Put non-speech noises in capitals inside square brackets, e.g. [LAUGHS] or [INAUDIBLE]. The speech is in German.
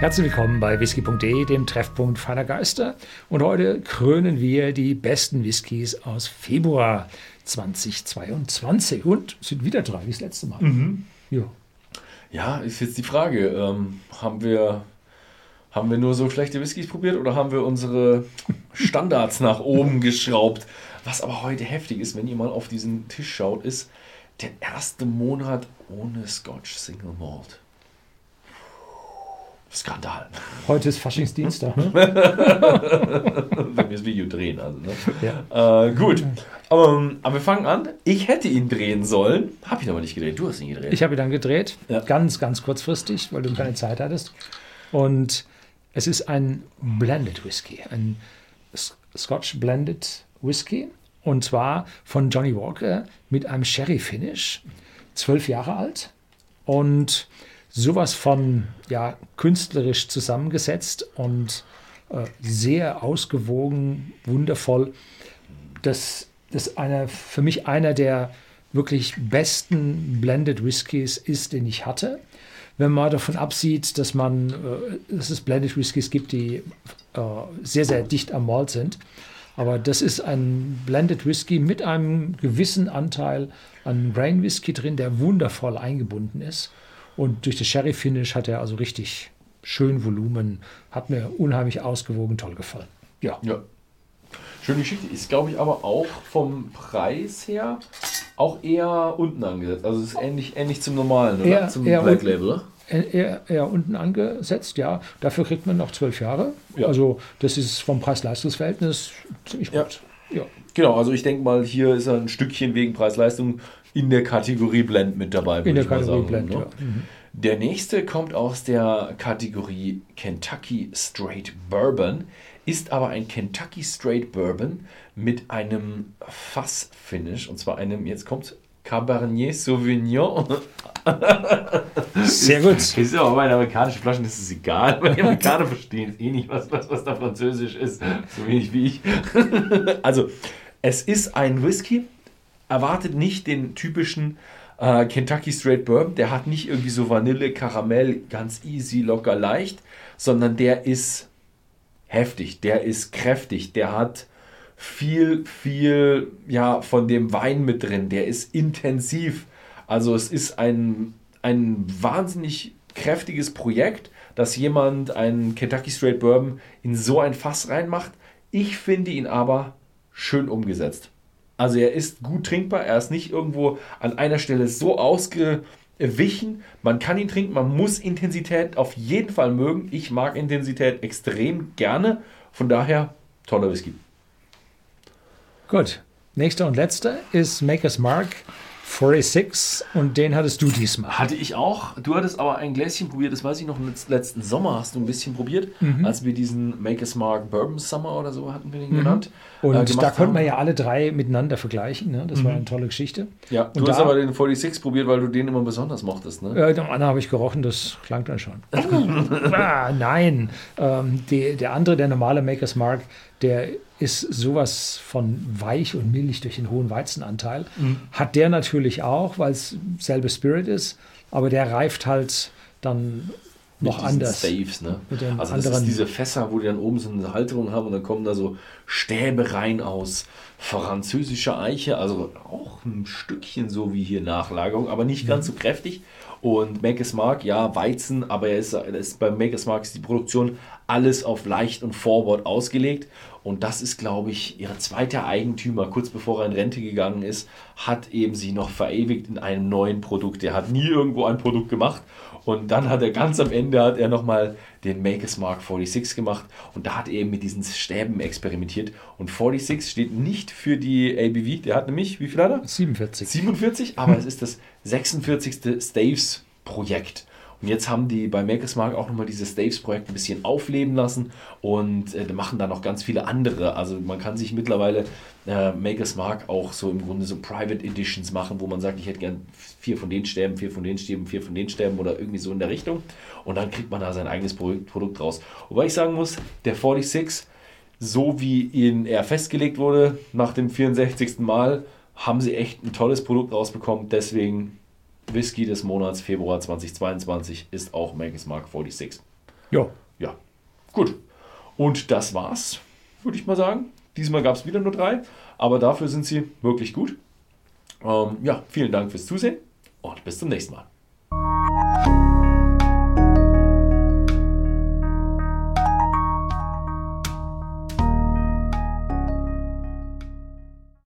Herzlich willkommen bei whisky.de, dem Treffpunkt feiner Geister. Und heute krönen wir die besten Whiskys aus Februar 2022 und sind wieder drei wie das letzte Mal. Mhm. Ja. Ja, ist jetzt die Frage, ähm, haben, wir, haben wir nur so schlechte Whiskys probiert oder haben wir unsere Standards nach oben [LAUGHS] geschraubt? Was aber heute heftig ist, wenn ihr mal auf diesen Tisch schaut, ist der erste Monat ohne Scotch Single Malt. Skandal. Heute ist Faschingsdienstag. Ne? [LAUGHS] Wenn wir das Video drehen, also. Ne? Ja. Äh, gut. Ähm, aber wir fangen an. Ich hätte ihn drehen sollen. Habe ihn aber nicht gedreht. Du hast ihn gedreht. Ich habe ihn dann gedreht, Ja. ganz, ganz kurzfristig, weil du keine Zeit hattest. Und es ist ein Blended Whisky, ein Scotch Blended Whisky. Und zwar von Johnny Walker mit einem Sherry Finish, zwölf Jahre alt. Und sowas von ja, künstlerisch zusammengesetzt und äh, sehr ausgewogen, wundervoll. Das, das ist einer, für mich einer der wirklich besten Blended Whiskys ist, den ich hatte. Wenn man davon absieht, dass man, äh, dass es Blended Whiskys gibt, die äh, sehr, sehr dicht am Malt sind. Aber das ist ein Blended Whisky mit einem gewissen Anteil an Grain Whisky drin, der wundervoll eingebunden ist. Und durch das Sherry Finish hat er also richtig schön Volumen, hat mir unheimlich ausgewogen, toll gefallen. Ja, Ja. Schöne Geschichte. Ist, glaube ich, aber auch vom Preis her auch eher unten angesetzt. Also es ist ähnlich, ähnlich zum normalen, oder? Eher- zum eher Black. Label, oder? eher, eher unten angesetzt, ja. Dafür kriegt man noch zwölf Jahre. Ja. Also das ist vom Preis-Leistungs-Verhältnis ziemlich Ja. gut. Ja. Genau, also ich denke mal, hier ist er ein Stückchen wegen Preis-Leistung in der Kategorie Blend mit dabei. würde In der ich mal Kategorie sagen, Blend, ne? ja. Mhm. Der nächste kommt aus der Kategorie Kentucky Straight Bourbon, ist aber ein Kentucky Straight Bourbon mit einem Fass-Finish und zwar einem, jetzt kommt Cabernet Sauvignon. Sehr gut. Ist ja auch bei den amerikanischen Flaschen ist es egal, weil die Amerikaner verstehen eh nicht, was, was, was da französisch ist, so wenig wie ich. also, es ist ein Whisky, erwartet nicht den typischen äh, Kentucky Straight Bourbon, der hat nicht irgendwie so Vanille, Karamell, ganz easy, locker, leicht, sondern der ist heftig, der ist kräftig, der hat viel, viel ja, von dem Wein mit drin, der ist intensiv. Also es ist ein, ein wahnsinnig kräftiges Projekt, dass jemand einen Kentucky Straight Bourbon in so ein Fass reinmacht. Ich finde ihn aber schön umgesetzt. Also er ist gut trinkbar, er ist nicht irgendwo an einer Stelle so ausgewichen. Man kann ihn trinken, man muss Intensität auf jeden Fall mögen. Ich mag Intensität extrem gerne. Von daher toller Whisky. Gut. Nächster und letzter ist Maker's Mark 46 und den hattest du diesmal. Hatte ich auch. Du hattest aber ein Gläschen probiert, das weiß ich noch, letz- letzten Sommer hast du ein bisschen probiert, Mhm. als wir diesen Maker's Mark Bourbon Summer oder so hatten wir den genannt. Und äh, da konnten wir haben. ja alle drei miteinander vergleichen. Ne? Das war eine tolle Geschichte. Ja, und du hast da- aber den 46 probiert, weil du den immer besonders mochtest, ne? Äh, dem anderen habe ich gerochen, das klang dann schon. [LAUGHS] ah, nein, ähm, die, der andere, der normale Maker's Mark, der ist sowas von weich und milch durch den hohen Weizenanteil. Hat der natürlich auch, weil es selbe Spirit ist, aber der reift halt dann noch Mit anders. Staves, ne? Mit also das anderen- ist diese Fässer, wo die dann oben so eine Halterung haben und dann kommen da so Stäbe rein aus französischer Eiche, also auch ein Stückchen so wie hier Nachlagerung, aber nicht ganz Mhm. so kräftig. Und Maker's Mark, ja, Weizen, aber er ist, er ist bei Maker's Mark ist die Produktion alles auf leicht und forward ausgelegt. Und das ist, glaube ich, ihr zweiter Eigentümer, kurz bevor er in Rente gegangen ist, hat eben sich noch verewigt in einem neuen Produkt. Er hat nie irgendwo ein Produkt gemacht. Und dann hat er ganz am Ende hat er nochmal den Maker's Mark 46 gemacht und da hat er eben mit diesen Stäben experimentiert. Und 46 steht nicht für die ABV, der hat nämlich, wie viel hat er? 47. 47, aber es ist das 46. Staves-Projekt. Und jetzt haben die bei Maker's Mark auch nochmal dieses Staves-Projekt ein bisschen aufleben lassen und äh, machen da noch ganz viele andere. Also man kann sich mittlerweile äh, Maker's Mark auch so im Grunde so Private Editions machen, wo man sagt, ich hätte gern vier von den Stäben, vier von den Stäben, vier von den Stäben oder irgendwie so in der Richtung. Und dann kriegt man da sein eigenes Produkt, Produkt raus. Wobei ich sagen muss, der 46 so wie ihn er festgelegt wurde nach dem 64. Mal, haben sie echt ein tolles Produkt rausbekommen. Deswegen Whisky des Monats Februar 2022 ist auch Maker's Mark 46. Ja. Ja, gut. Und das war's, würde ich mal sagen. Diesmal gab es wieder nur drei, aber dafür sind sie wirklich gut. Ähm, ja, vielen Dank fürs Zusehen und bis zum nächsten Mal.